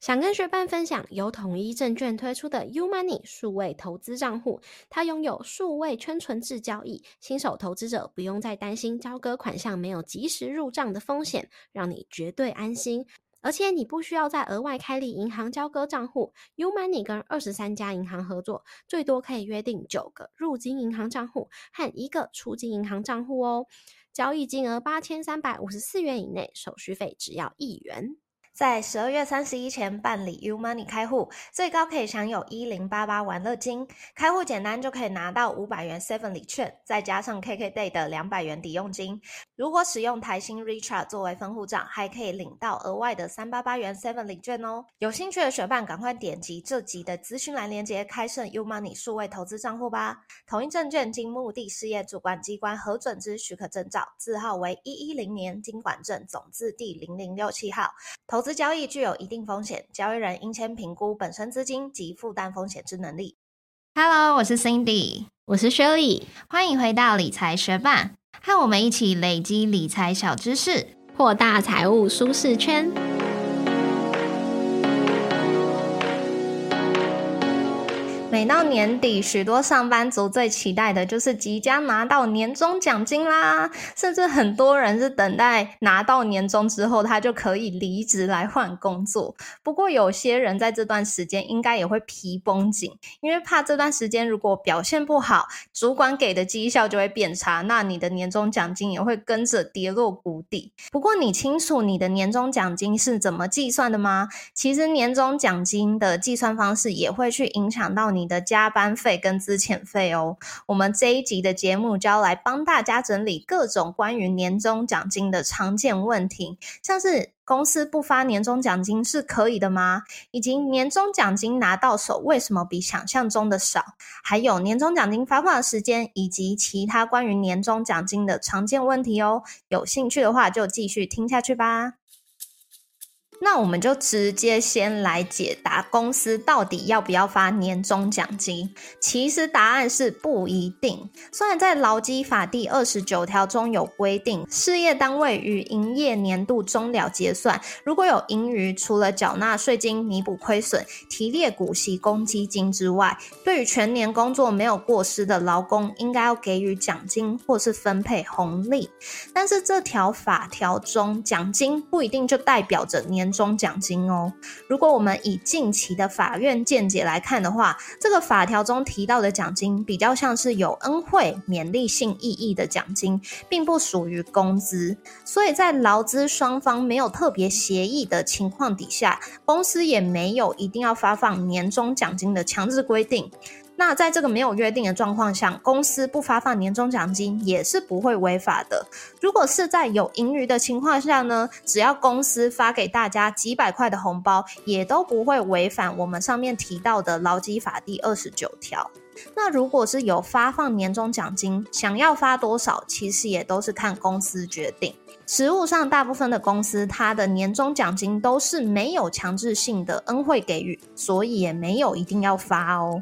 想跟学伴分享由统一证券推出的 U Money 数位投资账户，它拥有数位圈存制交易，新手投资者不用再担心交割款项没有及时入账的风险，让你绝对安心。而且你不需要再额外开立银行交割账户，U Money 跟二十三家银行合作，最多可以约定九个入金银行账户和一个出金银行账户哦。交易金额八千三百五十四元以内，手续费只要一元。在十二月三十一前办理 U Money 开户，最高可以享有一零八八玩乐金。开户简单就可以拿到五百元 Seven 礼券，再加上 KK Day 的两百元抵用金。如果使用台新 Richard 作为分户账，还可以领到额外的三八八元 Seven 礼券哦。有兴趣的学伴赶快点击这集的资讯栏链接，开设 U Money 数位投资账户吧。统一证券经目的事业主管机关核准之许可证照，字号为一一零年经管证总字第零零六七号。投资交易具有一定风险，交易人应先评估本身资金及负担风险之能力。Hello，我是 Cindy，我是 Shirley，欢迎回到理财学霸，和我们一起累积理财小知识，扩大财务舒适圈。每到年底，许多上班族最期待的就是即将拿到年终奖金啦。甚至很多人是等待拿到年终之后，他就可以离职来换工作。不过，有些人在这段时间应该也会皮绷紧，因为怕这段时间如果表现不好，主管给的绩效就会变差，那你的年终奖金也会跟着跌落谷底。不过，你清楚你的年终奖金是怎么计算的吗？其实，年终奖金的计算方式也会去影响到你。你的加班费跟资遣费哦，我们这一集的节目就要来帮大家整理各种关于年终奖金的常见问题，像是公司不发年终奖金是可以的吗？以及年终奖金拿到手为什么比想象中的少？还有年终奖金发放的时间以及其他关于年终奖金的常见问题哦。有兴趣的话就继续听下去吧。那我们就直接先来解答公司到底要不要发年终奖金。其实答案是不一定。虽然在劳基法第二十九条中有规定，事业单位于营业年度终了结算，如果有盈余，除了缴纳税金弥补亏损、提列股息公积金之外，对于全年工作没有过失的劳工，应该要给予奖金或是分配红利。但是这条法条中，奖金不一定就代表着年。中奖金哦。如果我们以近期的法院见解来看的话，这个法条中提到的奖金比较像是有恩惠、勉励性意义的奖金，并不属于工资。所以在劳资双方没有特别协议的情况底下，公司也没有一定要发放年终奖金的强制规定。那在这个没有约定的状况下，公司不发放年终奖金也是不会违法的。如果是在有盈余的情况下呢，只要公司发给大家几百块的红包，也都不会违反我们上面提到的劳基法第二十九条。那如果是有发放年终奖金，想要发多少，其实也都是看公司决定。实务上，大部分的公司它的年终奖金都是没有强制性的恩惠给予，所以也没有一定要发哦。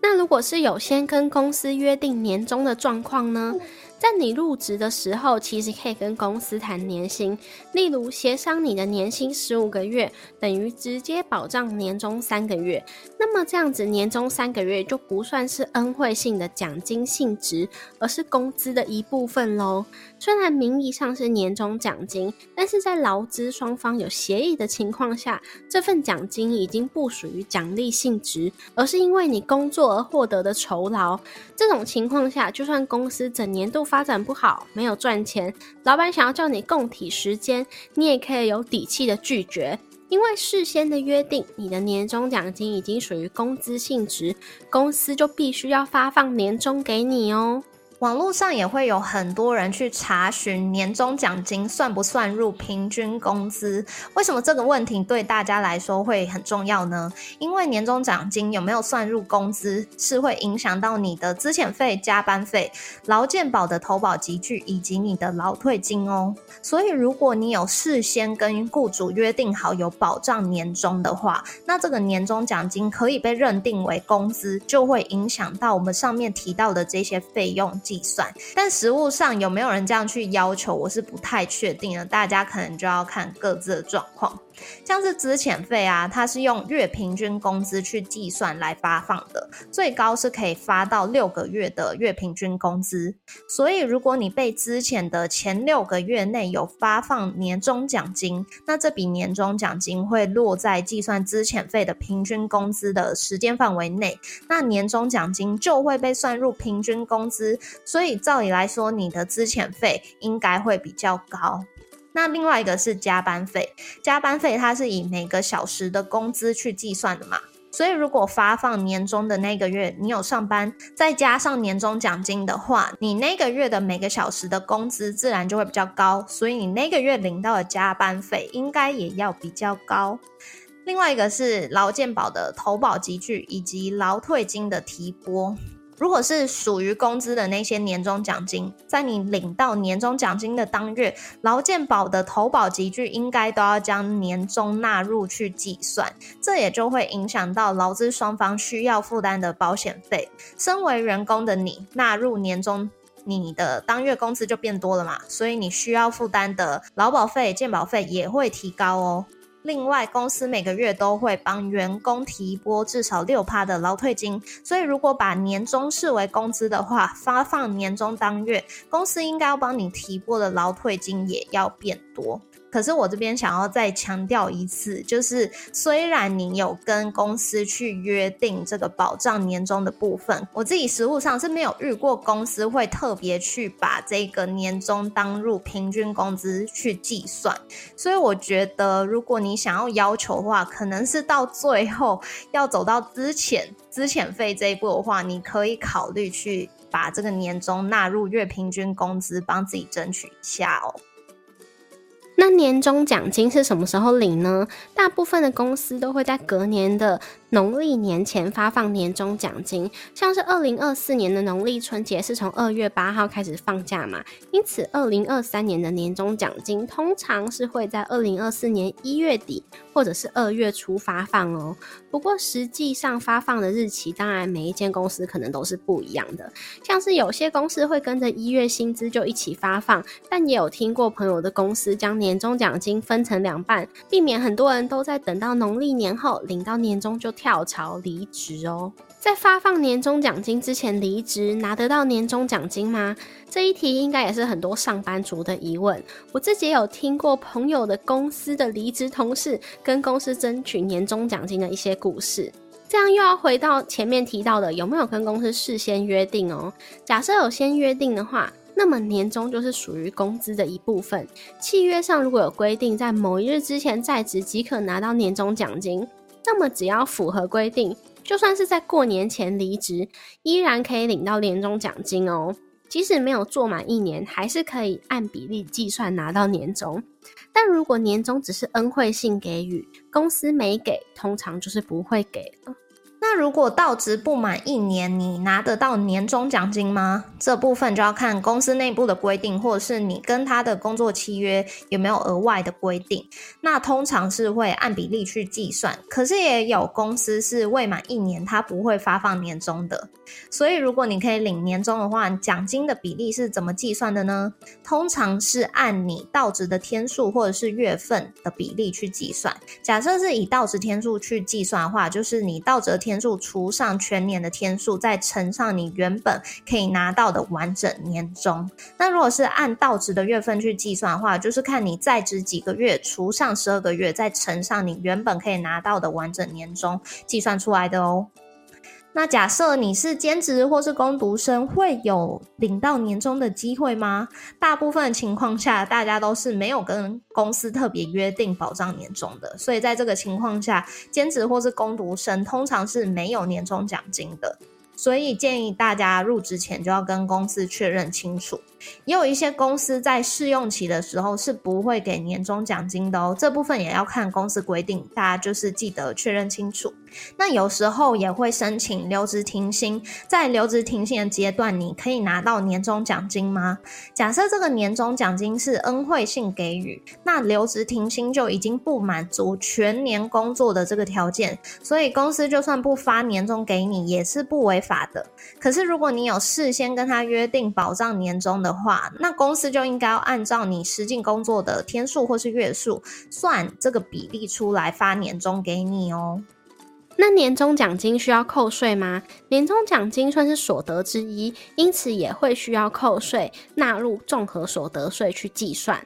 那如果是有先跟公司约定年终的状况呢？在你入职的时候，其实可以跟公司谈年薪，例如协商你的年薪十五个月等于直接保障年终三个月，那么这样子年终三个月就不算是恩惠性的奖金性质，而是工资的一部分喽。虽然名义上是年终奖金，但是在劳资双方有协议的情况下，这份奖金已经不属于奖励性质，而是因为你工作而获得的酬劳。这种情况下，就算公司整年度发展不好，没有赚钱，老板想要叫你供体时间，你也可以有底气的拒绝，因为事先的约定，你的年终奖金已经属于工资性质，公司就必须要发放年终给你哦。网络上也会有很多人去查询年终奖金算不算入平均工资？为什么这个问题对大家来说会很重要呢？因为年终奖金有没有算入工资，是会影响到你的资遣费、加班费、劳健保的投保集聚以及你的劳退金哦。所以，如果你有事先跟雇主约定好有保障年终的话，那这个年终奖金可以被认定为工资，就会影响到我们上面提到的这些费用。计算，但实物上有没有人这样去要求，我是不太确定的。大家可能就要看各自的状况。像是资遣费啊，它是用月平均工资去计算来发放的，最高是可以发到六个月的月平均工资。所以，如果你被资遣的前六个月内有发放年终奖金，那这笔年终奖金会落在计算资遣费的平均工资的时间范围内，那年终奖金就会被算入平均工资。所以，照理来说，你的资遣费应该会比较高。那另外一个是加班费，加班费它是以每个小时的工资去计算的嘛，所以如果发放年终的那个月你有上班，再加上年终奖金的话，你那个月的每个小时的工资自然就会比较高，所以你那个月领到的加班费应该也要比较高。另外一个是劳健保的投保集聚以及劳退金的提拨。如果是属于工资的那些年终奖金，在你领到年终奖金的当月，劳健保的投保集聚应该都要将年终纳入去计算，这也就会影响到劳资双方需要负担的保险费。身为员工的你，纳入年终，你的当月工资就变多了嘛，所以你需要负担的劳保费、健保费也会提高哦。另外，公司每个月都会帮员工提拨至少六趴的劳退金，所以如果把年终视为工资的话，发放年终当月，公司应该要帮你提拨的劳退金也要变多。可是我这边想要再强调一次，就是虽然你有跟公司去约定这个保障年终的部分，我自己实务上是没有遇过公司会特别去把这个年终当入平均工资去计算。所以我觉得，如果你想要要求的话，可能是到最后要走到资遣资遣费这一步的话，你可以考虑去把这个年终纳入月平均工资，帮自己争取一下哦。那年终奖金是什么时候领呢？大部分的公司都会在隔年的。农历年前发放年终奖金，像是二零二四年的农历春节是从二月八号开始放假嘛，因此二零二三年的年终奖金通常是会在二零二四年一月底或者是二月初发放哦。不过实际上发放的日期，当然每一间公司可能都是不一样的，像是有些公司会跟着一月薪资就一起发放，但也有听过朋友的公司将年终奖金分成两半，避免很多人都在等到农历年后领到年终就。跳槽离职哦，在发放年终奖金之前离职，拿得到年终奖金吗？这一题应该也是很多上班族的疑问。我自己也有听过朋友的公司的离职同事跟公司争取年终奖金的一些故事。这样又要回到前面提到的，有没有跟公司事先约定哦？假设有先约定的话，那么年终就是属于工资的一部分。契约上如果有规定，在某一日之前在职即可拿到年终奖金。那么只要符合规定，就算是在过年前离职，依然可以领到年终奖金哦。即使没有做满一年，还是可以按比例计算拿到年终。但如果年终只是恩惠性给予，公司没给，通常就是不会给。那如果到职不满一年，你拿得到年终奖金吗？这部分就要看公司内部的规定，或者是你跟他的工作契约有没有额外的规定。那通常是会按比例去计算，可是也有公司是未满一年，他不会发放年终的。所以如果你可以领年终的话，奖金的比例是怎么计算的呢？通常是按你到职的天数或者是月份的比例去计算。假设是以到职天数去计算的话，就是你到职天天数除上全年的天数，再乘上你原本可以拿到的完整年终。那如果是按到职的月份去计算的话，就是看你在职几个月除上十二个月，再乘上你原本可以拿到的完整年终计算出来的哦。那假设你是兼职或是工读生，会有领到年终的机会吗？大部分情况下，大家都是没有跟公司特别约定保障年终的，所以在这个情况下，兼职或是工读生通常是没有年终奖金的。所以建议大家入职前就要跟公司确认清楚。也有一些公司在试用期的时候是不会给年终奖金的哦，这部分也要看公司规定，大家就是记得确认清楚。那有时候也会申请留职停薪，在留职停薪的阶段，你可以拿到年终奖金吗？假设这个年终奖金是恩惠性给予，那留职停薪就已经不满足全年工作的这个条件，所以公司就算不发年终给你，也是不违法的。可是如果你有事先跟他约定保障年终的，的话，那公司就应该要按照你实际工作的天数或是月数算这个比例出来发年终给你哦。那年终奖金需要扣税吗？年终奖金算是所得之一，因此也会需要扣税，纳入综合所得税去计算。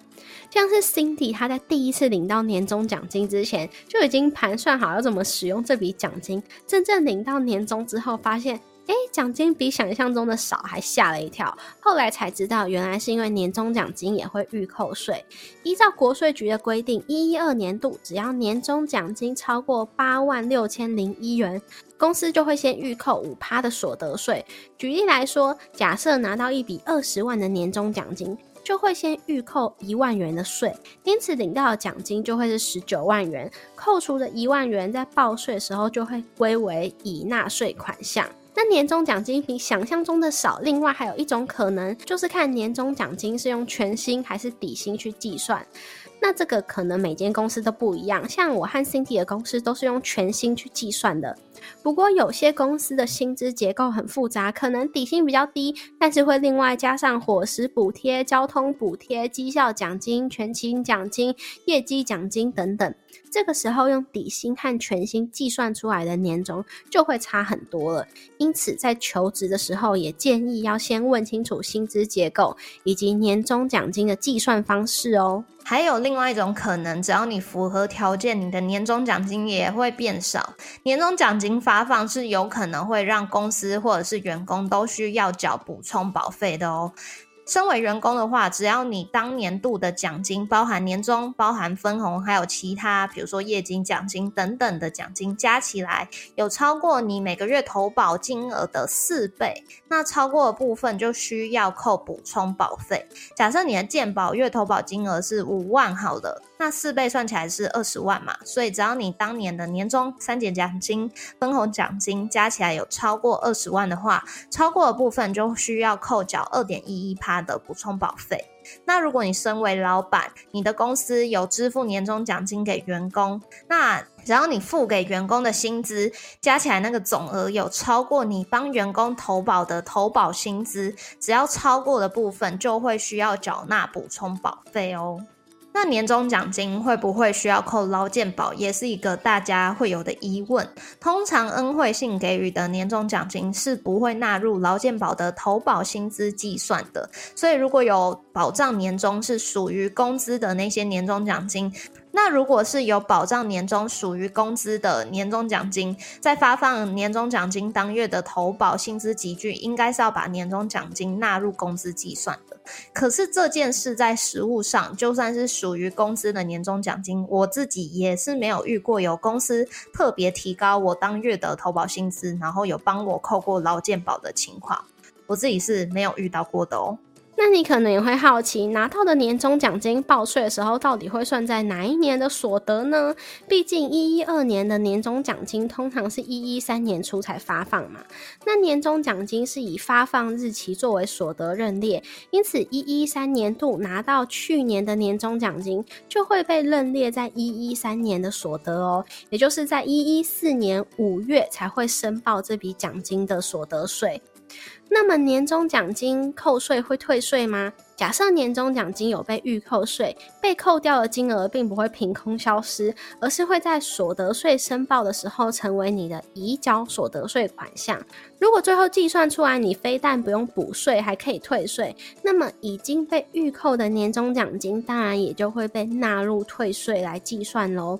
像是 Cindy，她在第一次领到年终奖金之前，就已经盘算好要怎么使用这笔奖金。真正领到年终之后，发现。哎，奖金比想象中的少，还吓了一跳。后来才知道，原来是因为年终奖金也会预扣税。依照国税局的规定，一一二年度只要年终奖金超过八万六千零一元，公司就会先预扣五趴的所得税。举例来说，假设拿到一笔二十万的年终奖金，就会先预扣一万元的税，因此领到的奖金就会是十九万元。扣除的一万元，在报税时候就会归为已纳税款项。那年终奖金比想象中的少，另外还有一种可能，就是看年终奖金是用全薪还是底薪去计算。那这个可能每间公司都不一样，像我和 Cindy 的公司都是用全薪去计算的。不过有些公司的薪资结构很复杂，可能底薪比较低，但是会另外加上伙食补贴、交通补贴、绩效奖金、全勤奖金、业绩奖金等等。这个时候用底薪和全薪计算出来的年终就会差很多了。因此在求职的时候，也建议要先问清楚薪资结构以及年终奖金的计算方式哦。还有另外一种可能，只要你符合条件，你的年终奖金也会变少。年终奖金发放是有可能会让公司或者是员工都需要缴补充保费的哦。身为员工的话，只要你当年度的奖金包含年终、包含分红，还有其他，比如说业绩奖金等等的奖金加起来有超过你每个月投保金额的四倍，那超过的部分就需要扣补充保费。假设你的健保月投保金额是五万，好了。那四倍算起来是二十万嘛，所以只要你当年的年终、三减奖金、分红奖金加起来有超过二十万的话，超过的部分就需要扣缴二点一一趴的补充保费。那如果你身为老板，你的公司有支付年终奖金给员工，那只要你付给员工的薪资加起来那个总额有超过你帮员工投保的投保薪资，只要超过的部分就会需要缴纳补充保费哦。那年终奖金会不会需要扣劳健保，也是一个大家会有的疑问。通常恩惠性给予的年终奖金是不会纳入劳健保的投保薪资计算的，所以如果有保障年终是属于工资的那些年终奖金。那如果是有保障年终属于工资的年终奖金，在发放年终奖金当月的投保薪资集聚，应该是要把年终奖金纳入工资计算。可是这件事在实物上，就算是属于公司的年终奖金，我自己也是没有遇过有公司特别提高我当月的投保薪资，然后有帮我扣过劳健保的情况，我自己是没有遇到过的哦。那你可能也会好奇，拿到的年终奖金报税的时候，到底会算在哪一年的所得呢？毕竟一一二年的年终奖金通常是一一三年初才发放嘛。那年终奖金是以发放日期作为所得认列，因此一一三年度拿到去年的年终奖金，就会被认列在一一三年的所得哦。也就是在一一四年五月才会申报这笔奖金的所得税。那么年终奖金扣税会退税吗？假设年终奖金有被预扣税，被扣掉的金额并不会凭空消失，而是会在所得税申报的时候成为你的移缴所得税款项。如果最后计算出来，你非但不用补税，还可以退税，那么已经被预扣的年终奖金当然也就会被纳入退税来计算喽。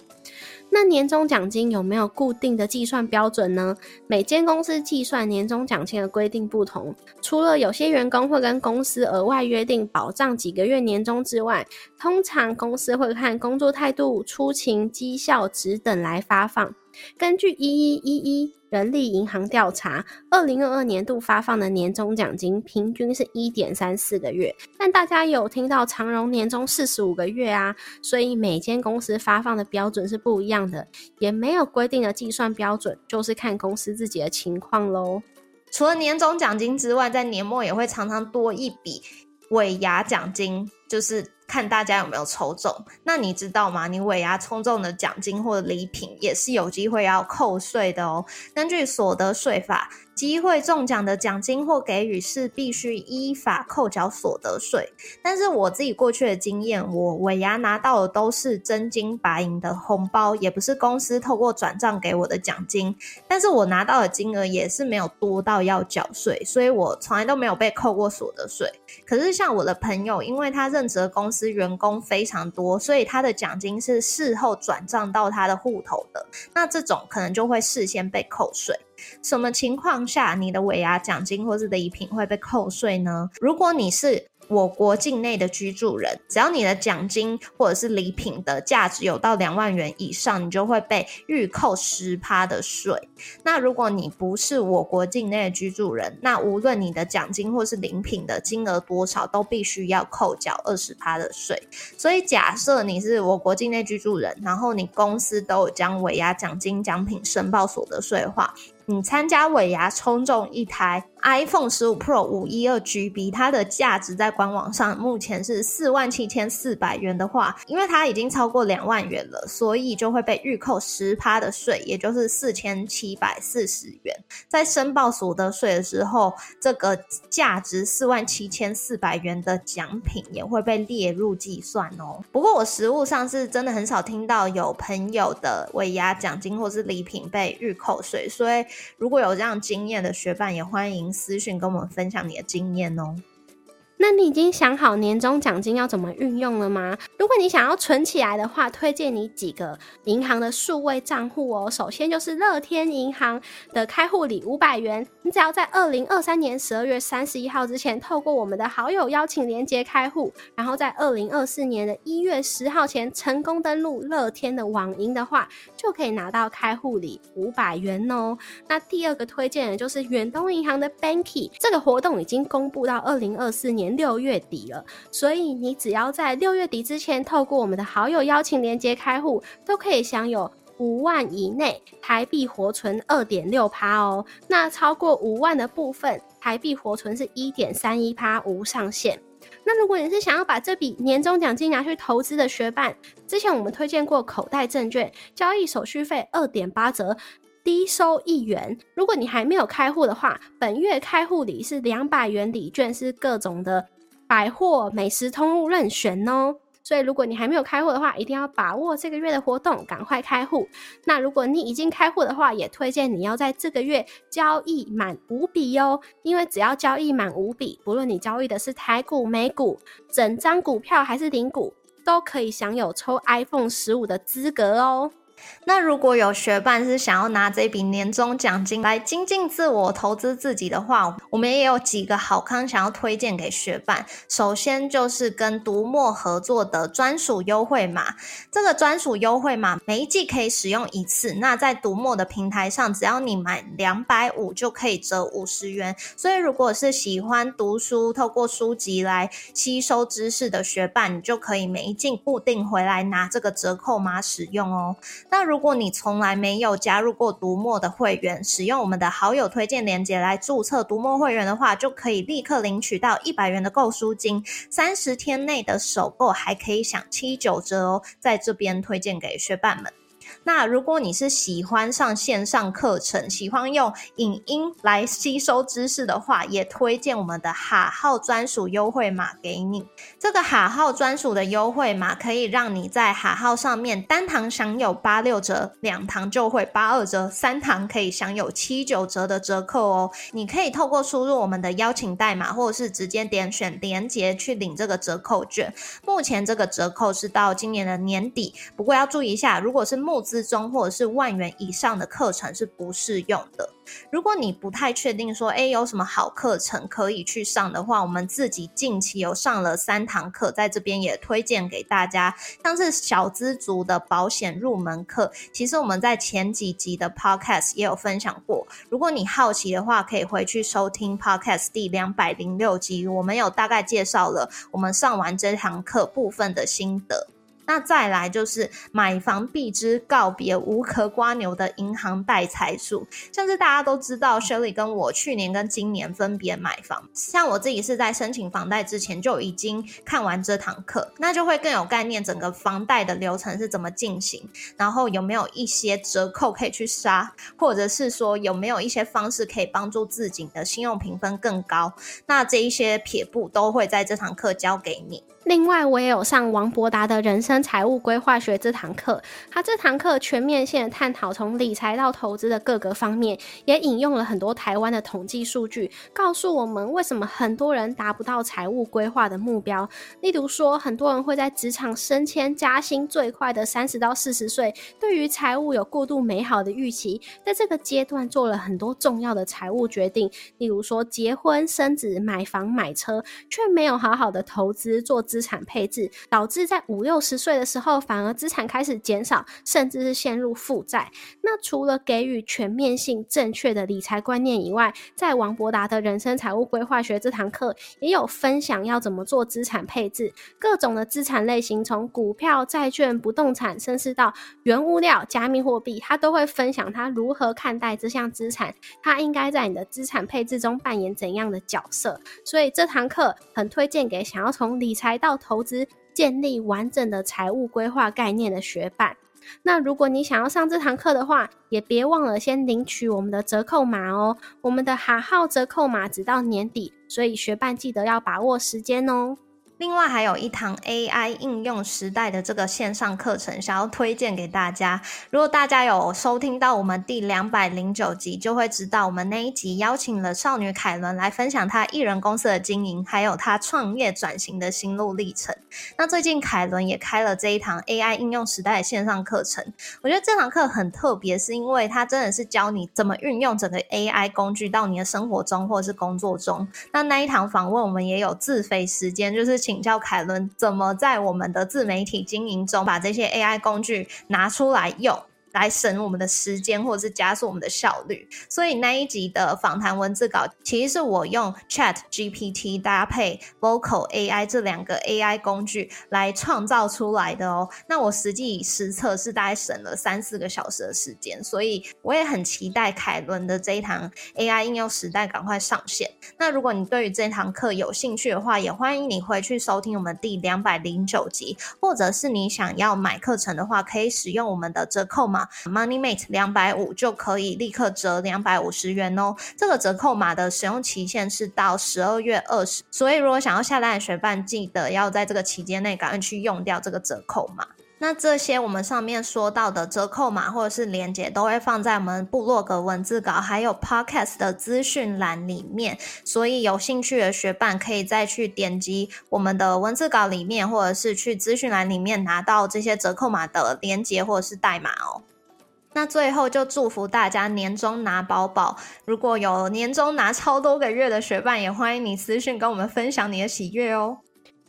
那年终奖金有没有固定的计算标准呢？每间公司计算年终奖金的规定不同，除了有些员工会跟公司额外约定保障几个月年终之外，通常公司会看工作态度、出勤、绩效值等来发放。根据一一一一人力银行调查，二零二二年度发放的年终奖金平均是一点三四个月。但大家有听到长荣年终四十五个月啊，所以每间公司发放的标准是不一样的，也没有规定的计算标准，就是看公司自己的情况喽。除了年终奖金之外，在年末也会常常多一笔尾牙奖金。就是看大家有没有抽中。那你知道吗？你尾牙抽中的奖金或礼品也是有机会要扣税的哦。根据所得税法。机会中奖的奖金或给予是必须依法扣缴所得税，但是我自己过去的经验，我尾牙拿到的都是真金白银的红包，也不是公司透过转账给我的奖金，但是我拿到的金额也是没有多到要缴税，所以我从来都没有被扣过所得税。可是像我的朋友，因为他任职的公司员工非常多，所以他的奖金是事后转账到他的户头的，那这种可能就会事先被扣税。什么情况下你的尾牙奖金或是礼品会被扣税呢？如果你是我国境内的居住人，只要你的奖金或者是礼品的价值有到两万元以上，你就会被预扣十趴的税。那如果你不是我国境内的居住人，那无论你的奖金或是礼品的金额多少，都必须要扣缴二十趴的税。所以假设你是我国境内居住人，然后你公司都有将尾牙奖金奖品申报所得税的话，你参加尾牙抽中一台 iPhone 十五 Pro 五一二 GB，它的价值在官网上目前是四万七千四百元的话，因为它已经超过两万元了，所以就会被预扣十趴的税，也就是四千七百四十元。在申报所得税的时候，这个价值四万七千四百元的奖品也会被列入计算哦。不过我实物上是真的很少听到有朋友的尾牙奖金或是礼品被预扣税，所以。如果有这样经验的学伴，也欢迎私讯跟我们分享你的经验哦。那你已经想好年终奖金要怎么运用了吗？如果你想要存起来的话，推荐你几个银行的数位账户哦。首先就是乐天银行的开户礼五百元，你只要在二零二三年十二月三十一号之前，透过我们的好友邀请连接开户，然后在二零二四年的一月十号前成功登录乐天的网银的话，就可以拿到开户礼五百元哦。那第二个推荐的就是远东银行的 Banky，这个活动已经公布到二零二四年。六月底了，所以你只要在六月底之前透过我们的好友邀请连接开户，都可以享有五万以内台币活存二点六趴哦。那超过五万的部分，台币活存是一点三一趴，无上限。那如果你是想要把这笔年终奖金拿去投资的学伴，之前我们推荐过口袋证券，交易手续费二点八折。低收一元，如果你还没有开户的话，本月开户礼是两百元礼券，是各种的百货、美食通路任选哦。所以如果你还没有开户的话，一定要把握这个月的活动，赶快开户。那如果你已经开户的话，也推荐你要在这个月交易满五笔哦，因为只要交易满五笔，不论你交易的是台股、美股、整张股票还是零股，都可以享有抽 iPhone 十五的资格哦。那如果有学伴是想要拿这笔年终奖金来精进自我、投资自己的话，我们也有几个好康想要推荐给学伴。首先就是跟读墨合作的专属优惠码，这个专属优惠码每一季可以使用一次。那在读墨的平台上，只要你买两百五就可以折五十元。所以如果是喜欢读书、透过书籍来吸收知识的学伴，你就可以每一季固定回来拿这个折扣码使用哦。那如果你从来没有加入过读墨的会员，使用我们的好友推荐链接来注册读墨会员的话，就可以立刻领取到一百元的购书金，三十天内的首购还可以享七九折哦，在这边推荐给学伴们。那如果你是喜欢上线上课程，喜欢用影音来吸收知识的话，也推荐我们的哈号专属优惠码给你。这个哈号专属的优惠码可以让你在哈号上面单堂享有八六折，两堂就会八二折，三堂可以享有七九折的折扣哦。你可以透过输入我们的邀请代码，或者是直接点选连接去领这个折扣券。目前这个折扣是到今年的年底，不过要注意一下，如果是目之中或者是万元以上的课程是不适用的。如果你不太确定说，哎，有什么好课程可以去上的话，我们自己近期有上了三堂课，在这边也推荐给大家，像是小资族的保险入门课。其实我们在前几集的 podcast 也有分享过，如果你好奇的话，可以回去收听 podcast 第两百零六集，我们有大概介绍了我们上完这堂课部分的心得。那再来就是买房必知，告别无壳瓜牛的银行带财术。像是大家都知道，Shelly 跟我去年跟今年分别买房，像我自己是在申请房贷之前就已经看完这堂课，那就会更有概念，整个房贷的流程是怎么进行，然后有没有一些折扣可以去杀，或者是说有没有一些方式可以帮助自己的信用评分更高，那这一些撇步都会在这堂课教给你。另外，我也有上王伯达的人生财务规划学这堂课。他这堂课全面性的探讨从理财到投资的各个方面，也引用了很多台湾的统计数据，告诉我们为什么很多人达不到财务规划的目标。例如说，很多人会在职场升迁加薪最快的三十到四十岁，对于财务有过度美好的预期，在这个阶段做了很多重要的财务决定，例如说结婚、生子、买房、买车，却没有好好的投资做。资产配置导致在五六十岁的时候，反而资产开始减少，甚至是陷入负债。那除了给予全面性正确的理财观念以外，在王博达的人生财务规划学这堂课也有分享要怎么做资产配置，各种的资产类型，从股票、债券、不动产，甚至到原物料、加密货币，他都会分享他如何看待这项资产，他应该在你的资产配置中扮演怎样的角色。所以这堂课很推荐给想要从理财。到投资建立完整的财务规划概念的学伴。那如果你想要上这堂课的话，也别忘了先领取我们的折扣码哦。我们的哈号折扣码直到年底，所以学伴记得要把握时间哦。另外还有一堂 AI 应用时代的这个线上课程，想要推荐给大家。如果大家有收听到我们第两百零九集，就会知道我们那一集邀请了少女凯伦来分享她艺人公司的经营，还有她创业转型的心路历程。那最近凯伦也开了这一堂 AI 应用时代的线上课程，我觉得这堂课很特别，是因为它真的是教你怎么运用整个 AI 工具到你的生活中或者是工作中。那那一堂访问我们也有自费时间，就是请。请教凯伦怎么在我们的自媒体经营中把这些 AI 工具拿出来用。来省我们的时间，或者是加速我们的效率。所以那一集的访谈文字稿，其实是我用 Chat GPT 搭配 Vocal AI 这两个 AI 工具来创造出来的哦。那我实际实测是大概省了三四个小时的时间，所以我也很期待凯伦的这一堂 AI 应用时代赶快上线。那如果你对于这堂课有兴趣的话，也欢迎你回去收听我们第两百零九集，或者是你想要买课程的话，可以使用我们的折扣码。MoneyMate 两百五就可以立刻折两百五十元哦。这个折扣码的使用期限是到十二月二十，所以如果想要下单的学伴，记得要在这个期间内赶快去用掉这个折扣码。那这些我们上面说到的折扣码或者是链接，都会放在我们部落格文字稿还有 Podcast 的资讯栏里面，所以有兴趣的学伴可以再去点击我们的文字稿里面，或者是去资讯栏里面拿到这些折扣码的链接或者是代码哦。那最后就祝福大家年终拿宝宝。如果有年终拿超多个月的学伴，也欢迎你私讯跟我们分享你的喜悦哦。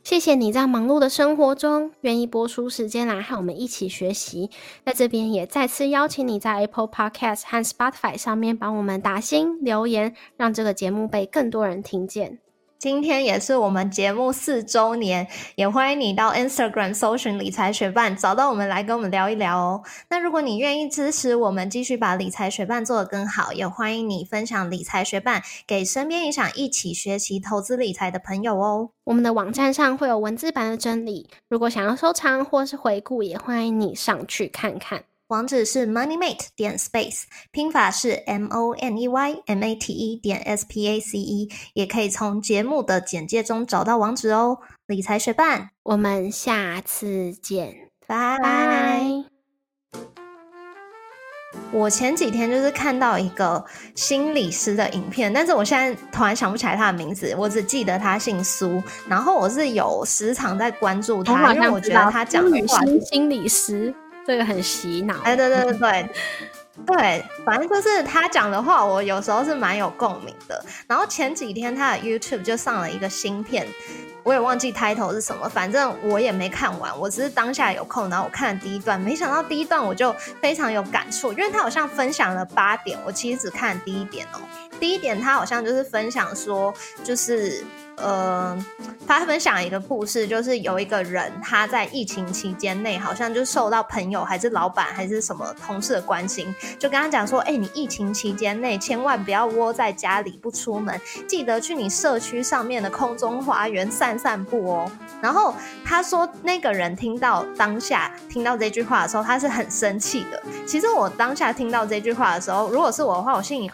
谢谢你在忙碌的生活中愿意播出时间来和我们一起学习。在这边也再次邀请你在 Apple Podcast 和 Spotify 上面帮我们打星留言，让这个节目被更多人听见。今天也是我们节目四周年，也欢迎你到 Instagram 搜寻理财学伴，找到我们来跟我们聊一聊哦。那如果你愿意支持我们，继续把理财学伴做得更好，也欢迎你分享理财学伴给身边也想一起学习投资理财的朋友哦。我们的网站上会有文字版的整理，如果想要收藏或是回顾，也欢迎你上去看看。网址是 moneymate 点 space，拼法是 m o n e y m a t e 点 s p a c e，也可以从节目的简介中找到网址哦。理财学伴，我们下次见，拜拜。我前几天就是看到一个心理师的影片，但是我现在突然想不起来他的名字，我只记得他姓苏。然后我是有时常在关注他，因为我觉得他讲的话，心理师。这个很洗脑，哎，对对对对对，反正就是他讲的话，我有时候是蛮有共鸣的。然后前几天他的 YouTube 就上了一个新片，我也忘记 title 是什么，反正我也没看完，我只是当下有空，然后我看了第一段，没想到第一段我就非常有感触，因为他好像分享了八点，我其实只看了第一点哦。第一点他好像就是分享说，就是呃，他分享一个故事，就是有一个人他在疫情期间内，好像就受到朋友还是老板还是什么同事的关心，就跟他讲说，哎，你疫情期间内千万不要窝在家里不出门，记得去你社区上面的空中花园散散步哦。然后他说，那个人听到当下听到这句话的时候，他是很生气的。其实我当下听到这句话的时候，如果是我的话，我心里。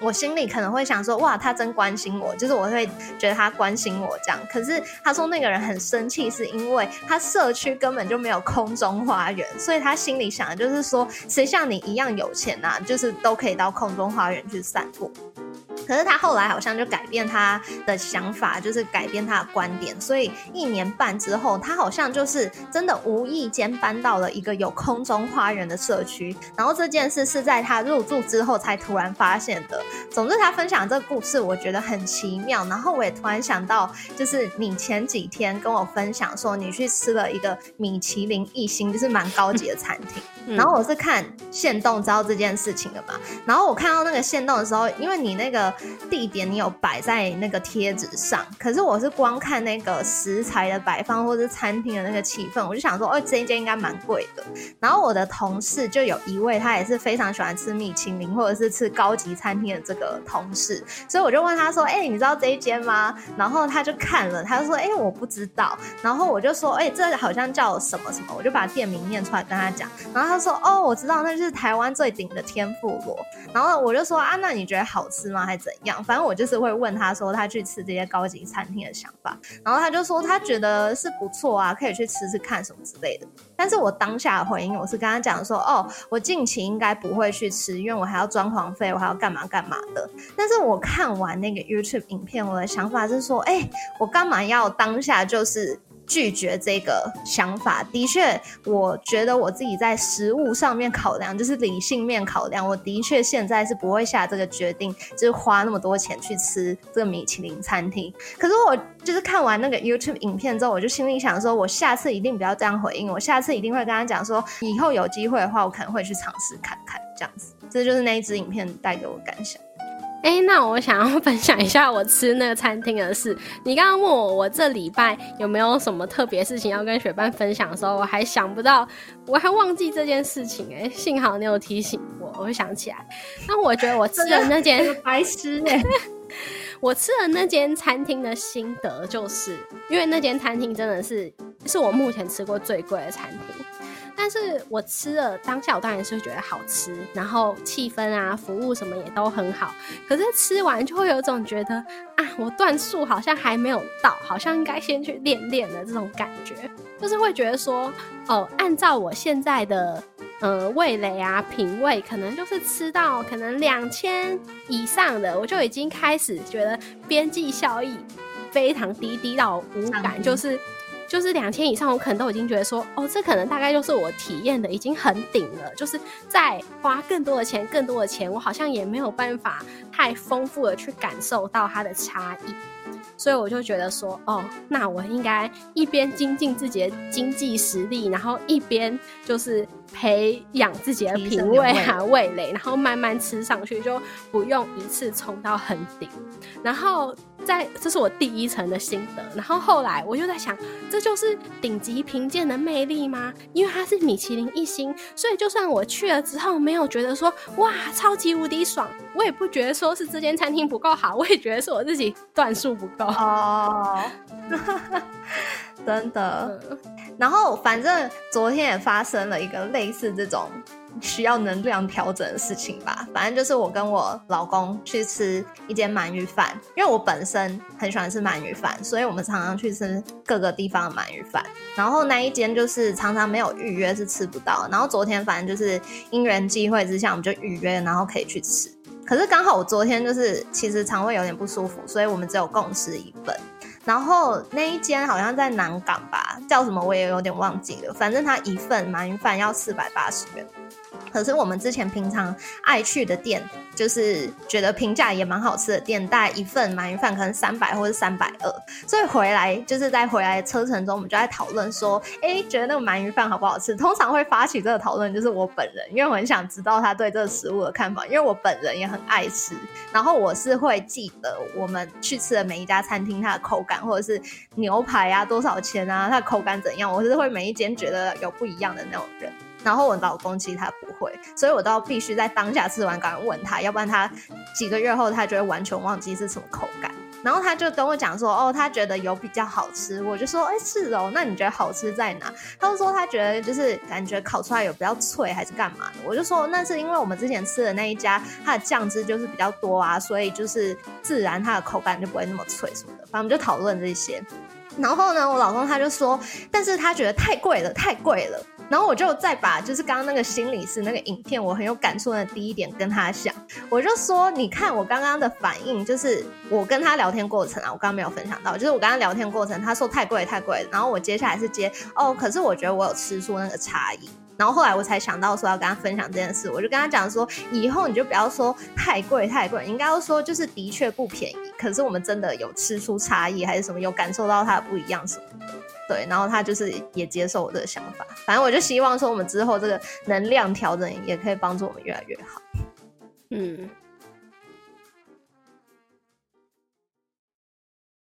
我心里可能会想说，哇，他真关心我，就是我会觉得他关心我这样。可是他说那个人很生气，是因为他社区根本就没有空中花园，所以他心里想的就是说，谁像你一样有钱啊，就是都可以到空中花园去散步。可是他后来好像就改变他的想法，就是改变他的观点，所以一年半之后，他好像就是真的无意间搬到了一个有空中花园的社区。然后这件事是在他入住之后才突然发现的。总之，他分享这个故事，我觉得很奇妙。然后我也突然想到，就是你前几天跟我分享说，你去吃了一个米其林一星，就是蛮高级的餐厅。然后我是看线动知道这件事情的嘛。然后我看到那个线动的时候，因为你那个。地点你有摆在那个贴纸上，可是我是光看那个食材的摆放或者餐厅的那个气氛，我就想说，哦，这一间应该蛮贵的。然后我的同事就有一位，他也是非常喜欢吃米其林或者是吃高级餐厅的这个同事，所以我就问他说，哎，你知道这一间吗？然后他就看了，他就说，哎，我不知道。然后我就说，哎，这好像叫什么什么，我就把店名念出来跟他讲。然后他说，哦，我知道，那就是台湾最顶的天妇罗。然后我就说，啊，那你觉得好吃吗？还是怎样？反正我就是会问他说他去吃这些高级餐厅的想法，然后他就说他觉得是不错啊，可以去吃吃看什么之类的。但是我当下的回应我是跟他讲说，哦，我近期应该不会去吃，因为我还要装潢费，我还要干嘛干嘛的。但是我看完那个 YouTube 影片，我的想法是说，哎，我干嘛要当下就是。拒绝这个想法，的确，我觉得我自己在食物上面考量，就是理性面考量，我的确现在是不会下这个决定，就是花那么多钱去吃这个米其林餐厅。可是我就是看完那个 YouTube 影片之后，我就心里想说，我下次一定不要这样回应，我下次一定会跟他讲说，以后有机会的话，我可能会去尝试看看这样子。这就是那一支影片带给我感想。哎，那我想要分享一下我吃那个餐厅的事。你刚刚问我，我这礼拜有没有什么特别事情要跟雪班分享的时候，我还想不到，我还忘记这件事情。哎，幸好你有提醒我，我会想起来。那我觉得我吃的那间 白痴哎，我吃的那间餐厅的心得，就是因为那间餐厅真的是是我目前吃过最贵的餐厅。但是我吃了当下，我当然是会觉得好吃，然后气氛啊、服务什么也都很好。可是吃完就会有一种觉得啊，我段数好像还没有到，好像应该先去练练的这种感觉。就是会觉得说，哦，按照我现在的呃味蕾啊、品味，可能就是吃到可能两千以上的，我就已经开始觉得边际效益非常低，低到无感，就是。就是两千以上，我可能都已经觉得说，哦，这可能大概就是我体验的已经很顶了。就是再花更多的钱，更多的钱，我好像也没有办法太丰富的去感受到它的差异。所以我就觉得说，哦，那我应该一边精进自己的经济实力，然后一边就是培养自己的品味啊味蕾，然后慢慢吃上去，就不用一次冲到很顶。然后在这是我第一层的心得。然后后来我就在想，这就是顶级评鉴的魅力吗？因为它是米其林一星，所以就算我去了之后没有觉得说哇超级无敌爽，我也不觉得说是这间餐厅不够好，我也觉得是我自己段数不够。哦，真的。然后反正昨天也发生了一个类似这种需要能量调整的事情吧。反正就是我跟我老公去吃一间鳗鱼饭，因为我本身很喜欢吃鳗鱼饭，所以我们常常去吃各个地方的鳗鱼饭。然后那一间就是常常没有预约是吃不到。然后昨天反正就是因缘际会之下，我们就预约，然后可以去吃。可是刚好我昨天就是其实肠胃有点不舒服，所以我们只有共吃一份。然后那一间好像在南港吧，叫什么我也有点忘记了。反正它一份鳗鱼饭要四百八十元。可是我们之前平常爱去的店，就是觉得评价也蛮好吃的店，大概一份鳗鱼饭可能三百或者三百二，所以回来就是在回来车程中，我们就在讨论说，哎，觉得那个鳗鱼饭好不好吃？通常会发起这个讨论就是我本人，因为我很想知道他对这个食物的看法，因为我本人也很爱吃，然后我是会记得我们去吃的每一家餐厅它的口感，或者是牛排啊多少钱啊，它的口感怎样，我是会每一间觉得有不一样的那种人。然后我老公其实他不会，所以我都必须在当下吃完，赶快问他，要不然他几个月后他就会完全忘记是什么口感。然后他就跟我讲说，哦，他觉得有比较好吃，我就说，哎，是哦，那你觉得好吃在哪？他就说他觉得就是感觉烤出来有比较脆，还是干嘛的？我就说那是因为我们之前吃的那一家，它的酱汁就是比较多啊，所以就是自然它的口感就不会那么脆什么的。反正我们就讨论这些。然后呢，我老公他就说，但是他觉得太贵了，太贵了。然后我就再把就是刚刚那个心理师那个影片，我很有感触的第一点跟他讲，我就说，你看我刚刚的反应，就是我跟他聊天过程啊，我刚刚没有分享到，就是我跟他聊天过程，他说太贵太贵，然后我接下来是接哦，可是我觉得我有吃出那个差异，然后后来我才想到说要跟他分享这件事，我就跟他讲说，以后你就不要说太贵太贵，应该要说就是的确不便宜，可是我们真的有吃出差异还是什么，有感受到它的不一样什么。对，然后他就是也接受我的想法，反正我就希望说，我们之后这个能量调整也可以帮助我们越来越好。嗯，